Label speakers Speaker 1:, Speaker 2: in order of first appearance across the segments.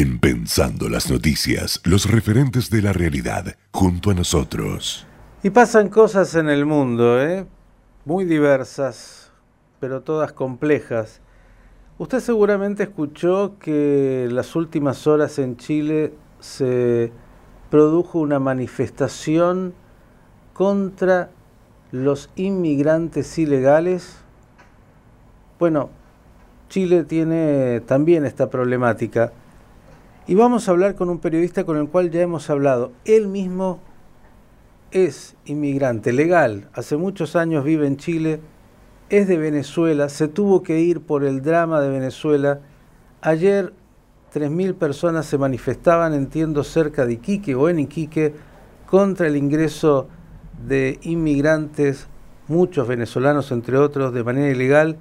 Speaker 1: En Pensando las Noticias, los referentes de la realidad, junto a nosotros.
Speaker 2: Y pasan cosas en el mundo, ¿eh? muy diversas, pero todas complejas. Usted seguramente escuchó que las últimas horas en Chile se produjo una manifestación contra los inmigrantes ilegales. Bueno, Chile tiene también esta problemática. Y vamos a hablar con un periodista con el cual ya hemos hablado. Él mismo es inmigrante legal, hace muchos años vive en Chile, es de Venezuela, se tuvo que ir por el drama de Venezuela. Ayer 3.000 personas se manifestaban, entiendo, cerca de Iquique o en Iquique, contra el ingreso de inmigrantes, muchos venezolanos entre otros, de manera ilegal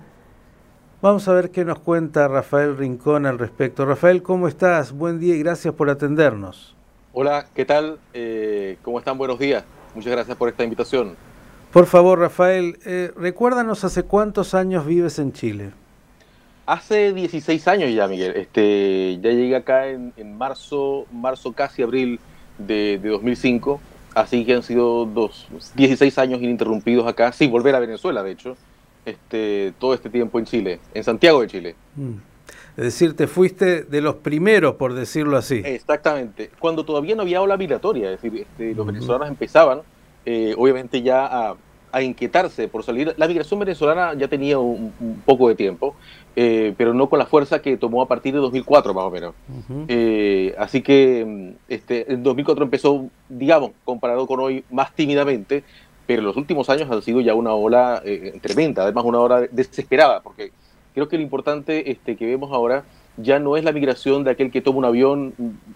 Speaker 2: Vamos a ver qué nos cuenta Rafael Rincón al respecto. Rafael, ¿cómo estás? Buen día y gracias por atendernos.
Speaker 3: Hola, ¿qué tal? Eh, ¿Cómo están? Buenos días. Muchas gracias por esta invitación.
Speaker 2: Por favor, Rafael, eh, recuérdanos hace cuántos años vives en Chile.
Speaker 3: Hace 16 años ya, Miguel. Este, ya llegué acá en, marzo, marzo casi abril de, de, 2005. Así que han sido dos, 16 años ininterrumpidos acá, sin volver a Venezuela, de hecho este, todo este tiempo en Chile, en Santiago de Chile. Mm.
Speaker 2: Es decir, te fuiste de los primeros, por decirlo así.
Speaker 3: Exactamente. Cuando todavía no había ola migratoria, es decir, este, los venezolanos empezaban, eh, obviamente, ya a, inquietarse por salir. La migración venezolana ya tenía un, poco de tiempo, eh, pero no con la fuerza que tomó a partir de 2004, más o menos. Eh, así que mm, este, en 2004 empezó, digamos, comparado con hoy, más tímidamente, pero los últimos años han sido ya una ola eh, tremenda, además una ola desesperada, porque creo que lo importante este, que vemos ahora ya no es la migración de aquel que toma un avión,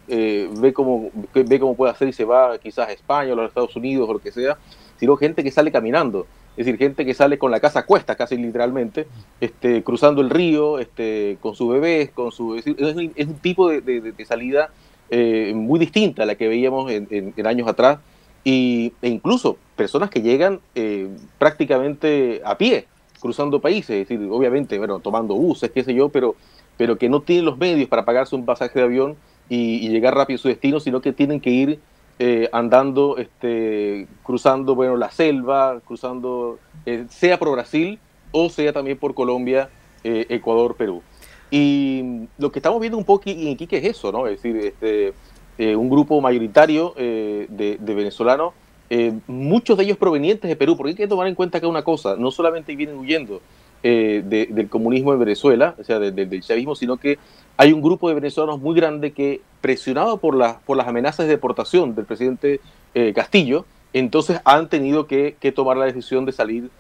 Speaker 3: eh, ve, cómo, ve cómo puede hacer y se va quizás a España o a los Estados Unidos o lo que sea, sino gente que sale caminando, es decir, gente que sale con la casa a cuesta, casi literalmente, este, cruzando el río, este, con su bebé, con su, es, un tipo de, salida eh, muy distinta a la que veíamos en años atrás y, e incluso personas que llegan eh, prácticamente a pie, cruzando países, es decir, obviamente, bueno, tomando buses, qué sé yo, pero, pero que no tienen los medios para pagarse un pasaje de avión y, llegar rápido a su destino, sino que tienen que ir eh, andando, este, cruzando, bueno, la selva, cruzando, eh, sea por Brasil o sea también por Colombia, Ecuador, Perú. Y lo que estamos viendo un poco en Iquique es eso, ¿no? Es decir, este, eh, un grupo mayoritario eh, de, venezolanos, eh, muchos de ellos provenientes de Perú, porque hay que tomar en cuenta que una cosa, no solamente vienen huyendo del comunismo en Venezuela, o sea, del chavismo, sino que hay un grupo de venezolanos muy grande que, presionado por, por las amenazas de deportación del presidente Castillo, entonces han tenido que, tomar la decisión de salir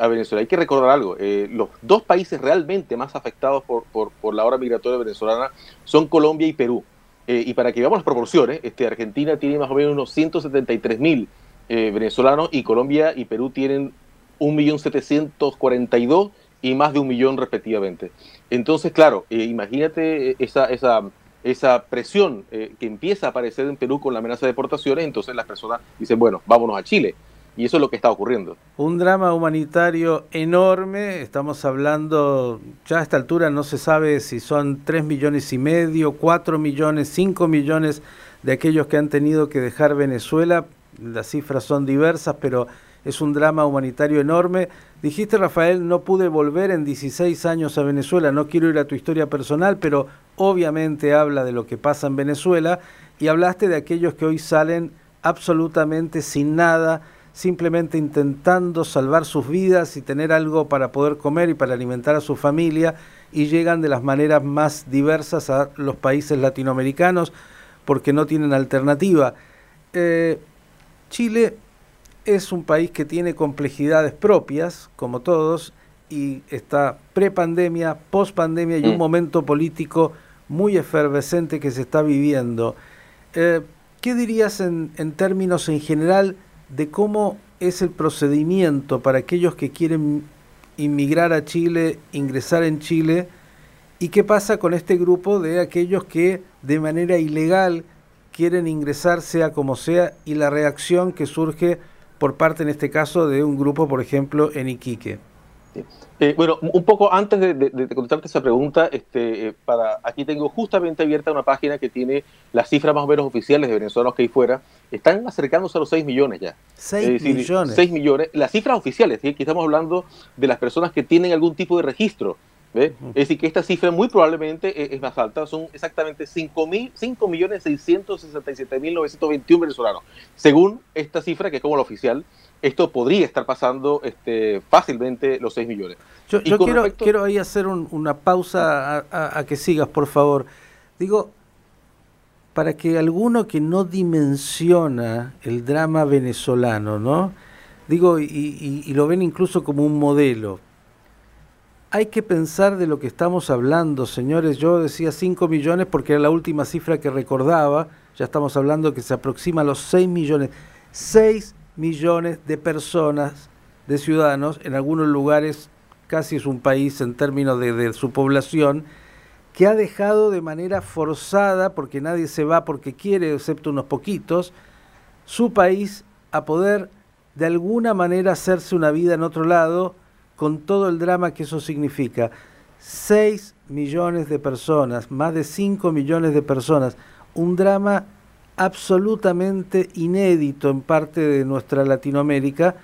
Speaker 3: a Venezuela. Hay que recordar algo, los dos países realmente más afectados por, por la hora migratoria venezolana son Colombia y Perú. Eh, y para que veamos las proporciones, este, Argentina tiene más o menos unos 173 mil eh, venezolanos y Colombia y Perú tienen 1.742 y más de un millón respectivamente. Entonces, claro, eh, imagínate esa, esa, esa presión que empieza a aparecer en Perú con la amenaza de deportaciones, entonces las personas dicen, bueno, vámonos a Chile. Y eso es lo que está ocurriendo.
Speaker 2: Un drama humanitario enorme, estamos hablando, ya a esta altura no se sabe si son 3 millones y medio, 4 millones, 5 millones de aquellos que han tenido que dejar Venezuela, las cifras son diversas, pero es un drama humanitario enorme. Dijiste, Rafael, no pude volver en 16 años a Venezuela, no quiero ir a tu historia personal, pero obviamente habla de lo que pasa en Venezuela y hablaste de aquellos que hoy salen absolutamente sin nada, simplemente intentando salvar sus vidas y tener algo para poder comer y para alimentar a su familia y llegan de las maneras más diversas a los países latinoamericanos porque no tienen alternativa. Eh, Chile es un país que tiene complejidades propias, como todos, y está pre-pandemia, post-pandemia y un mm. momento político muy efervescente que se está viviendo. Eh, ¿Qué dirías en, en términos en general de cómo es el procedimiento para aquellos que quieren inmigrar a Chile, ingresar en Chile, y qué pasa con este grupo de aquellos que de manera ilegal quieren ingresar sea como sea y la reacción que surge por parte en este caso de un grupo, por ejemplo, en Iquique.
Speaker 3: Eh, bueno, un poco antes de, contestarte esa pregunta, este, eh, para, aquí tengo justamente abierta una página que tiene las cifras más o menos oficiales de venezolanos que hay fuera. Están acercándose a los 6 millones ya.
Speaker 2: 6 millones.
Speaker 3: 6 millones. Las cifras oficiales, ¿sí? aquí estamos hablando de las personas que tienen algún tipo de registro. Es decir, que esta cifra muy probablemente es, más alta, son exactamente 5.667.921 venezolanos, según esta cifra que es como la oficial, esto podría estar pasando este, fácilmente los 6 millones.
Speaker 2: Yo, quiero, quiero ahí hacer una pausa a, que sigas, por favor. Digo, para que alguno que no dimensiona el drama venezolano, ¿no? Digo, y, y lo ven incluso como un modelo. Hay que pensar de lo que estamos hablando, señores. Yo decía 5 millones porque era la última cifra que recordaba. Ya estamos hablando que se aproxima a los 6 millones. 6 millones de personas, de ciudadanos, en algunos lugares casi es un país en términos de, su población, que ha dejado de manera forzada, porque nadie se va porque quiere, excepto unos poquitos, su país a poder de alguna manera hacerse una vida en otro lado, con todo el drama que eso significa. 6 millones de personas, más de 5 millones de personas, un drama absolutamente inédito en parte de nuestra Latinoamérica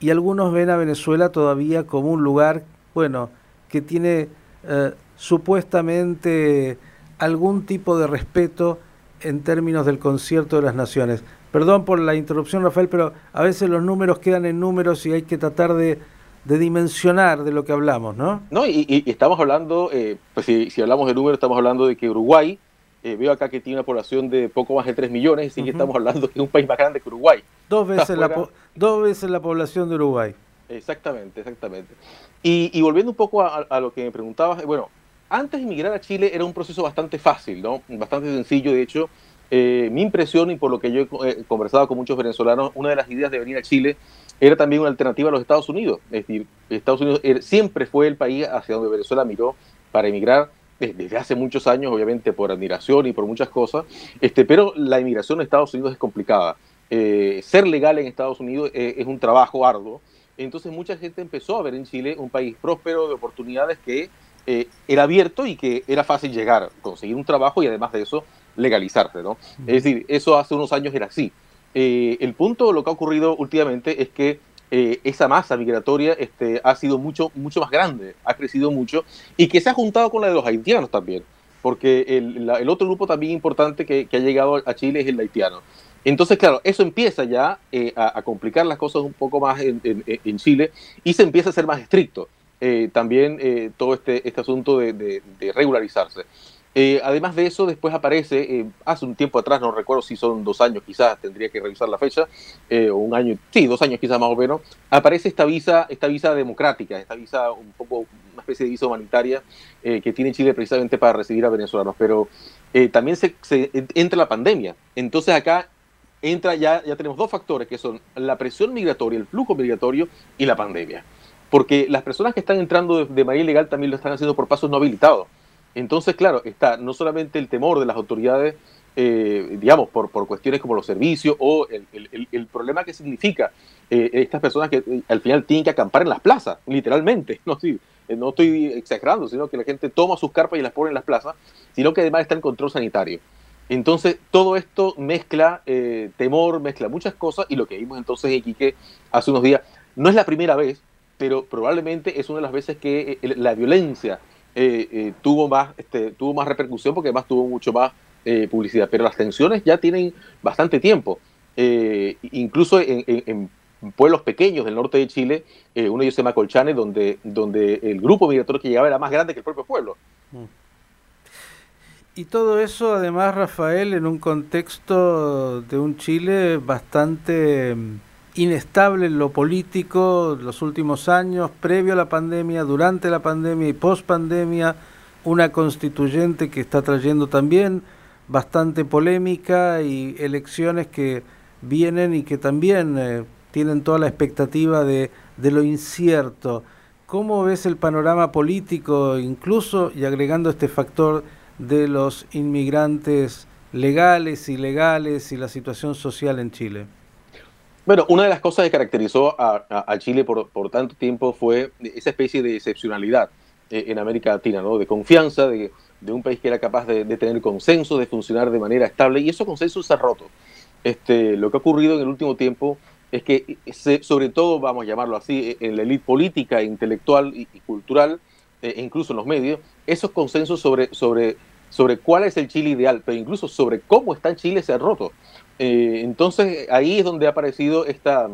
Speaker 2: y algunos ven a Venezuela todavía como un lugar, bueno, que tiene eh, supuestamente algún tipo de respeto en términos del concierto de las naciones. Perdón por la interrupción, Rafael, pero a veces los números quedan en números y hay que tratar de, dimensionar de lo que hablamos, ¿no?
Speaker 3: No, y, estamos hablando, eh, pues si, si hablamos de números, estamos hablando de que Uruguay eh, veo acá que tiene una población de poco más de 3 millones, así que estamos hablando de un país más grande que Uruguay.
Speaker 2: Dos veces, la, dos veces la población de Uruguay.
Speaker 3: Exactamente, exactamente. Y, volviendo un poco a, lo que me preguntabas, eh, bueno, antes de emigrar a Chile era un proceso bastante fácil, ¿no? Bastante sencillo, de hecho. Eh, mi impresión y por lo que yo he conversado con muchos venezolanos, una de las ideas de venir a Chile era también una alternativa a los Estados Unidos. Es decir, Estados Unidos siempre fue el país hacia donde Venezuela miró para emigrar desde hace muchos años, obviamente por admiración y por muchas cosas, este, pero la inmigración a Estados Unidos es complicada. Eh, ser legal en Estados Unidos eh, es un trabajo arduo. Entonces mucha gente empezó a ver en Chile un país próspero de oportunidades que eh, era abierto y que era fácil llegar, conseguir un trabajo y además de eso legalizarse. ¿no? Es decir, eso hace unos años era así. el punto, lo que ha ocurrido últimamente es que eh, esa masa migratoria este, ha sido mucho, mucho más grande, ha crecido mucho y que se ha juntado con la de los haitianos también, porque el, otro grupo también importante que, ha llegado a Chile es el haitiano. Entonces, claro, eso empieza ya eh, a, complicar las cosas un poco más en, Chile y se empieza a ser más estricto. Eh, también todo este, este asunto de regularizarse. Eh, además de eso, después aparece, eh, hace un tiempo atrás, no recuerdo si son dos años quizás, tendría que revisar la fecha, eh, o un año, sí, dos años quizás más o menos, aparece esta visa, esta visa democrática, esta visa un poco, una especie de visa humanitaria que tiene Chile precisamente para recibir a venezolanos, pero también se, entra la pandemia. Entonces acá entra ya, ya tenemos dos factores que son la presión migratoria, el flujo migratorio y la pandemia. Porque las personas que están entrando de manera ilegal también lo están haciendo por pasos no habilitados. Entonces, claro, está no solamente el temor de las autoridades, eh, digamos, por, por cuestiones como los servicios o el, problema que significa eh, estas personas que eh, al final tienen que acampar en las plazas, literalmente. No estoy, no estoy exagerando, sino que la gente toma sus carpas y las pone en las plazas, sino que además está el control sanitario. Entonces, todo esto mezcla temor, mezcla muchas cosas, y lo que vimos entonces en Iquique hace unos días, no es la primera vez, pero probablemente es una de las veces que la violencia eh, eh, tuvo, más, este, tuvo más repercusión porque además tuvo mucho más eh, publicidad. Pero las tensiones ya tienen bastante tiempo. incluso en, pueblos pequeños del norte de Chile, uno de ellos se llama Colchane, donde, donde el grupo migratorio que llegaba era más grande que el propio pueblo. Mm.
Speaker 2: Y todo eso, además, Rafael, en un contexto de un Chile bastante inestable en lo político los últimos años, previo a la pandemia, durante la pandemia y post pandemia, una constituyente que está trayendo también bastante polémica y elecciones que vienen y que también eh, tienen toda la expectativa de, de lo incierto. ¿Cómo ves el panorama político, incluso y agregando este factor de los inmigrantes legales, ilegales y la situación social en Chile?
Speaker 3: Bueno, una de las cosas que caracterizó a, Chile por, tanto tiempo fue esa especie de excepcionalidad eh, en América Latina, ¿no? de confianza, de, un país que era capaz de, tener consenso, de funcionar de manera estable, y esos consensos se han roto. Este, lo que ha ocurrido en el último tiempo es que, sobre todo, vamos a llamarlo así, en la élite política, intelectual y, cultural, e incluso en los medios, esos consensos sobre, sobre, sobre cuál es el Chile ideal, pero incluso sobre cómo está Chile se han roto. Eh, entonces ahí es donde ha aparecido esta,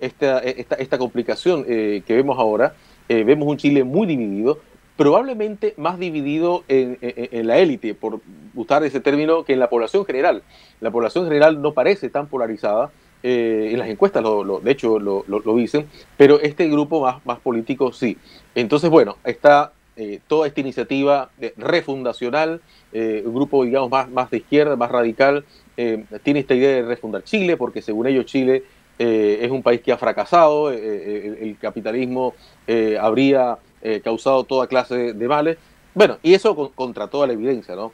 Speaker 3: esta, esta, complicación eh, que vemos ahora. Eh, vemos un Chile muy dividido, probablemente más dividido en, la élite, por usar ese término, que en la población general. La población general no parece tan polarizada. en las encuestas, lo, de hecho, lo, lo, dicen, pero este grupo más, más político sí. Entonces, bueno, está toda esta iniciativa refundacional, un grupo, digamos, más, más de izquierda, más radical, eh, tiene esta idea de refundar Chile, porque según ellos Chile eh, es un país que ha fracasado, eh, el, capitalismo habría causado toda clase de males. Bueno, y eso contra toda la evidencia, ¿no?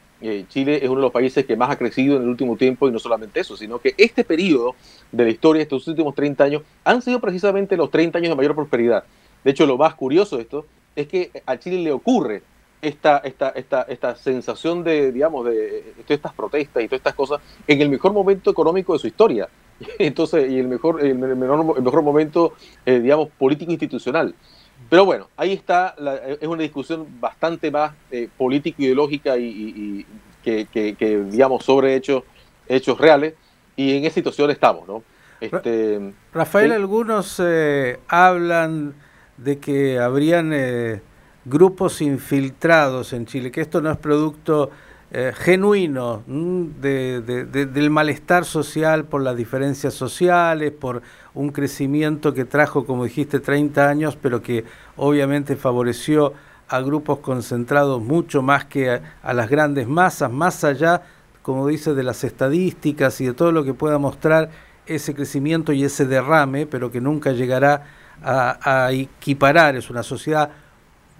Speaker 3: Chile es uno de los países que más ha crecido en el último tiempo y no solamente eso, sino que este periodo de la historia, estos últimos 30 años, han sido precisamente los 30 años de mayor prosperidad. De hecho, lo más curioso de esto es que a Chile le ocurre esta, esta, esta, esta sensación de, digamos, de, todas estas protestas y todas estas cosas en el mejor momento económico de su historia. Entonces, y el mejor, el mejor, el mejor momento, eh, digamos, político institucional. Pero bueno, ahí está, es una discusión bastante más eh, político-ideológica y, que, que, digamos, sobre hechos, hechos reales. Y en esa situación estamos, ¿no?
Speaker 2: Este, Rafael, algunos eh, hablan de que habrían grupos infiltrados en Chile, que esto no es producto eh, genuino del malestar social por las diferencias sociales, por un crecimiento que trajo, como dijiste, 30 años, pero que obviamente favoreció a grupos concentrados mucho más que a, las grandes masas, más allá, como dice, de las estadísticas y de todo lo que pueda mostrar ese crecimiento y ese derrame, pero que nunca llegará a, equiparar, es una sociedad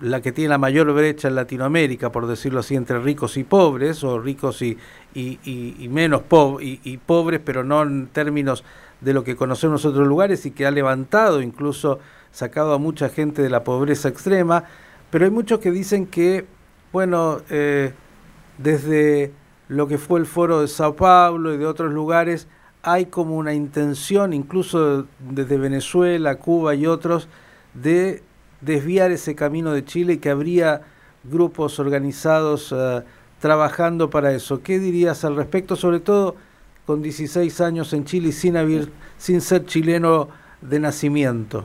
Speaker 2: la que tiene la mayor brecha en Latinoamérica, por decirlo así, entre ricos y pobres, o ricos y, y, menos y, pobres, pero no en términos de lo que conocemos en otros lugares, y que ha levantado, incluso sacado a mucha gente de la pobreza extrema. Pero hay muchos que dicen que, bueno, eh, desde lo que fue el foro de Sao Paulo y de otros lugares, hay como una intención, incluso desde Venezuela, Cuba y otros, de desviar ese camino de Chile y que habría grupos organizados eh, trabajando para eso. ¿Qué dirías al respecto, sobre todo con 16 años en Chile y sin, haber, sin ser chileno de nacimiento?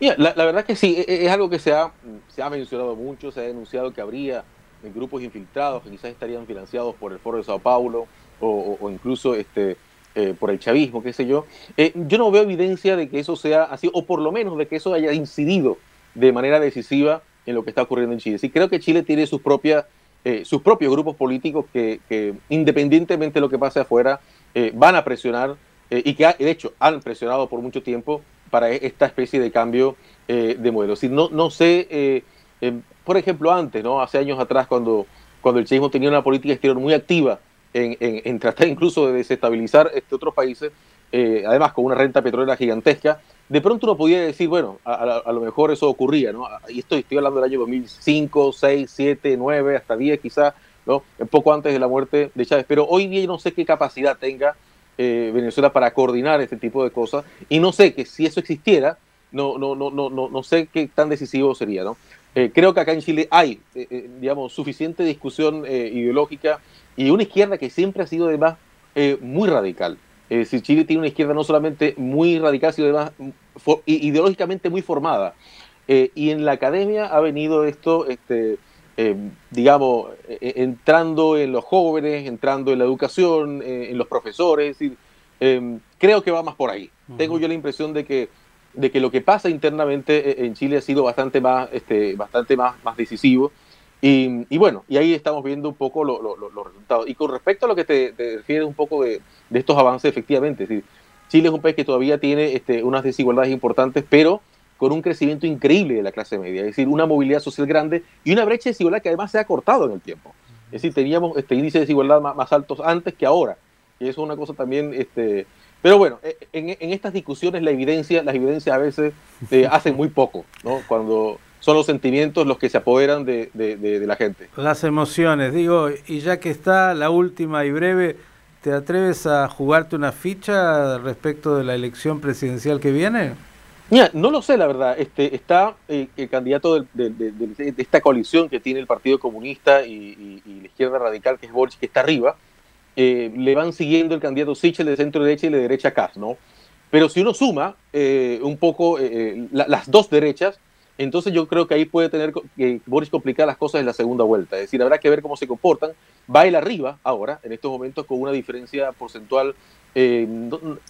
Speaker 3: la, verdad que sí, e, e, es, algo que se ha, se ha mencionado mucho, se ha denunciado que habría grupos infiltrados que quizás estarían financiados por el Foro de Sao Paulo o, incluso este, eh, por el chavismo, qué sé yo. Eh, yo no veo evidencia de que eso sea así, o por lo menos de que eso haya incidido de manera decisiva en lo que está ocurriendo en Chile. Sí, creo que Chile tiene sus, propias, eh, sus propios grupos políticos que, independientemente de lo que pase afuera, eh, van a presionar eh, y que de hecho han presionado por mucho tiempo para esta especie de cambio de modelo. Si no, no sé, por ejemplo, antes, ¿no? hace años atrás, cuando, cuando el chavismo tenía una política exterior muy activa en, tratar incluso de desestabilizar este, otros países, además con una renta petrolera gigantesca, de pronto uno podía decir, bueno, a, lo mejor eso ocurría, ¿no? Y estoy, estoy hablando del año 2005, 6, 7, 9, hasta 10 quizás, ¿no? Poco antes de la muerte de Chávez. Pero hoy día no sé qué capacidad tenga eh, Venezuela para coordinar este tipo de cosas y no sé que si eso existiera, no, no, no, no, no, no sé qué tan decisivo sería, ¿no? Eh, creo que acá en Chile hay, eh, digamos, suficiente discusión ideológica y una izquierda que siempre ha sido además muy radical. Es decir, Chile tiene una izquierda no solamente muy radical, sino además ideológicamente muy formada. Eh, y en la academia ha venido esto, este, eh, digamos, eh, entrando en los jóvenes, entrando en la educación, en los profesores. Es decir, creo que va más por ahí. Tengo yo la impresión de que, de que lo que pasa internamente en Chile ha sido bastante más, este, bastante más, más decisivo. Y, bueno, y ahí estamos viendo un poco los resultados. Y con respecto a lo que te, te refieres un poco de, estos avances, efectivamente, Chile es un país que todavía tiene este, unas desigualdades importantes, pero con un crecimiento increíble de la clase media, es decir, una movilidad social grande y una brecha de desigualdad que además se ha cortado en el tiempo. Es decir, teníamos este índice de desigualdad más, altos antes que ahora. Y eso es una cosa también este, Pero bueno, eh, en, en, estas discusiones la evidencia, las evidencias a veces eh, hacen muy poco, ¿no? Cuando son los sentimientos los que se apoderan de, de, de, la gente.
Speaker 2: Las emociones, digo, y ya que está la última y breve, ¿te atreves a jugarte una ficha respecto de la elección presidencial que viene?
Speaker 3: Mira, no lo sé, la verdad. Este, está el candidato de, de, esta coalición que tiene el Partido Comunista y, y, y la izquierda radical, que es Boric, que está arriba. Eh, le van siguiendo el candidato Sichel de centro derecha y de derecha Kass, ¿no? Pero si uno suma eh, un poco eh, eh la, las dos derechas, entonces yo creo que ahí puede tener que Boris complicar las cosas en la segunda vuelta. Es decir, habrá que ver cómo se comportan. Va él arriba ahora, en estos momentos, con una diferencia porcentual. Eh,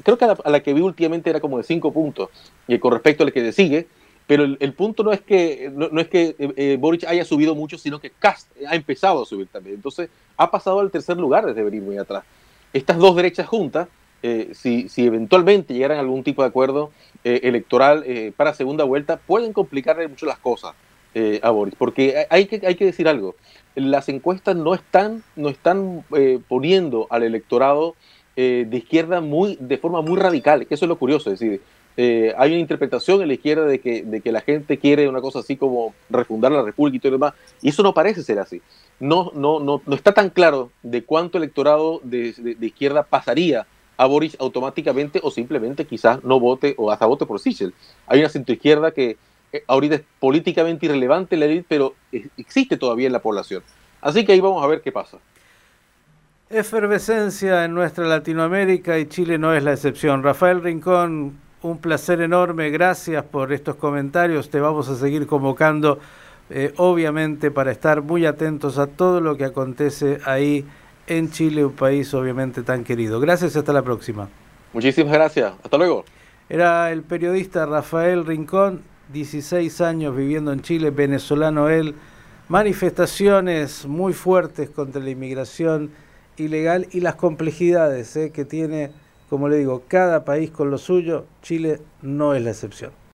Speaker 3: creo que a la, que vi últimamente era como de 5 puntos y con respecto al que le sigue. Pero el, punto no es que, no, es que eh, Boric haya subido mucho, sino que Cast ha empezado a subir también. Entonces ha pasado al tercer lugar desde venir muy atrás. Estas dos derechas juntas, eh, si, si, eventualmente llegaran a algún tipo de acuerdo eh, electoral eh, para segunda vuelta, pueden complicarle mucho las cosas eh, a Boris. Porque hay que, hay que decir algo, las encuestas no están, no están eh, poniendo al electorado de izquierda muy, de forma muy radical, que eso es lo curioso, es decir, eh, hay una interpretación en la izquierda de que, de que la gente quiere una cosa así como refundar la República y todo lo demás, y eso no parece ser así. No, no, no, no está tan claro de cuánto electorado de, de, de izquierda pasaría a Boris automáticamente o simplemente quizás no vote o hasta vote por Sichel. Hay una centroizquierda que eh, ahorita es políticamente irrelevante la élite, pero existe todavía en la población. Así que ahí vamos a ver qué pasa.
Speaker 2: Efervescencia en nuestra Latinoamérica y Chile no es la excepción. Rafael Rincón, un placer enorme, gracias por estos comentarios, te vamos a seguir convocando, eh, obviamente, para estar muy atentos a todo lo que acontece ahí en Chile, un país obviamente tan querido. Gracias y hasta la próxima.
Speaker 3: Muchísimas gracias, hasta luego.
Speaker 2: Era el periodista Rafael Rincón, 16 años viviendo en Chile, venezolano él, manifestaciones muy fuertes contra la inmigración ilegal y las complejidades eh, que tiene como le digo, cada país con lo suyo, Chile no es la excepción.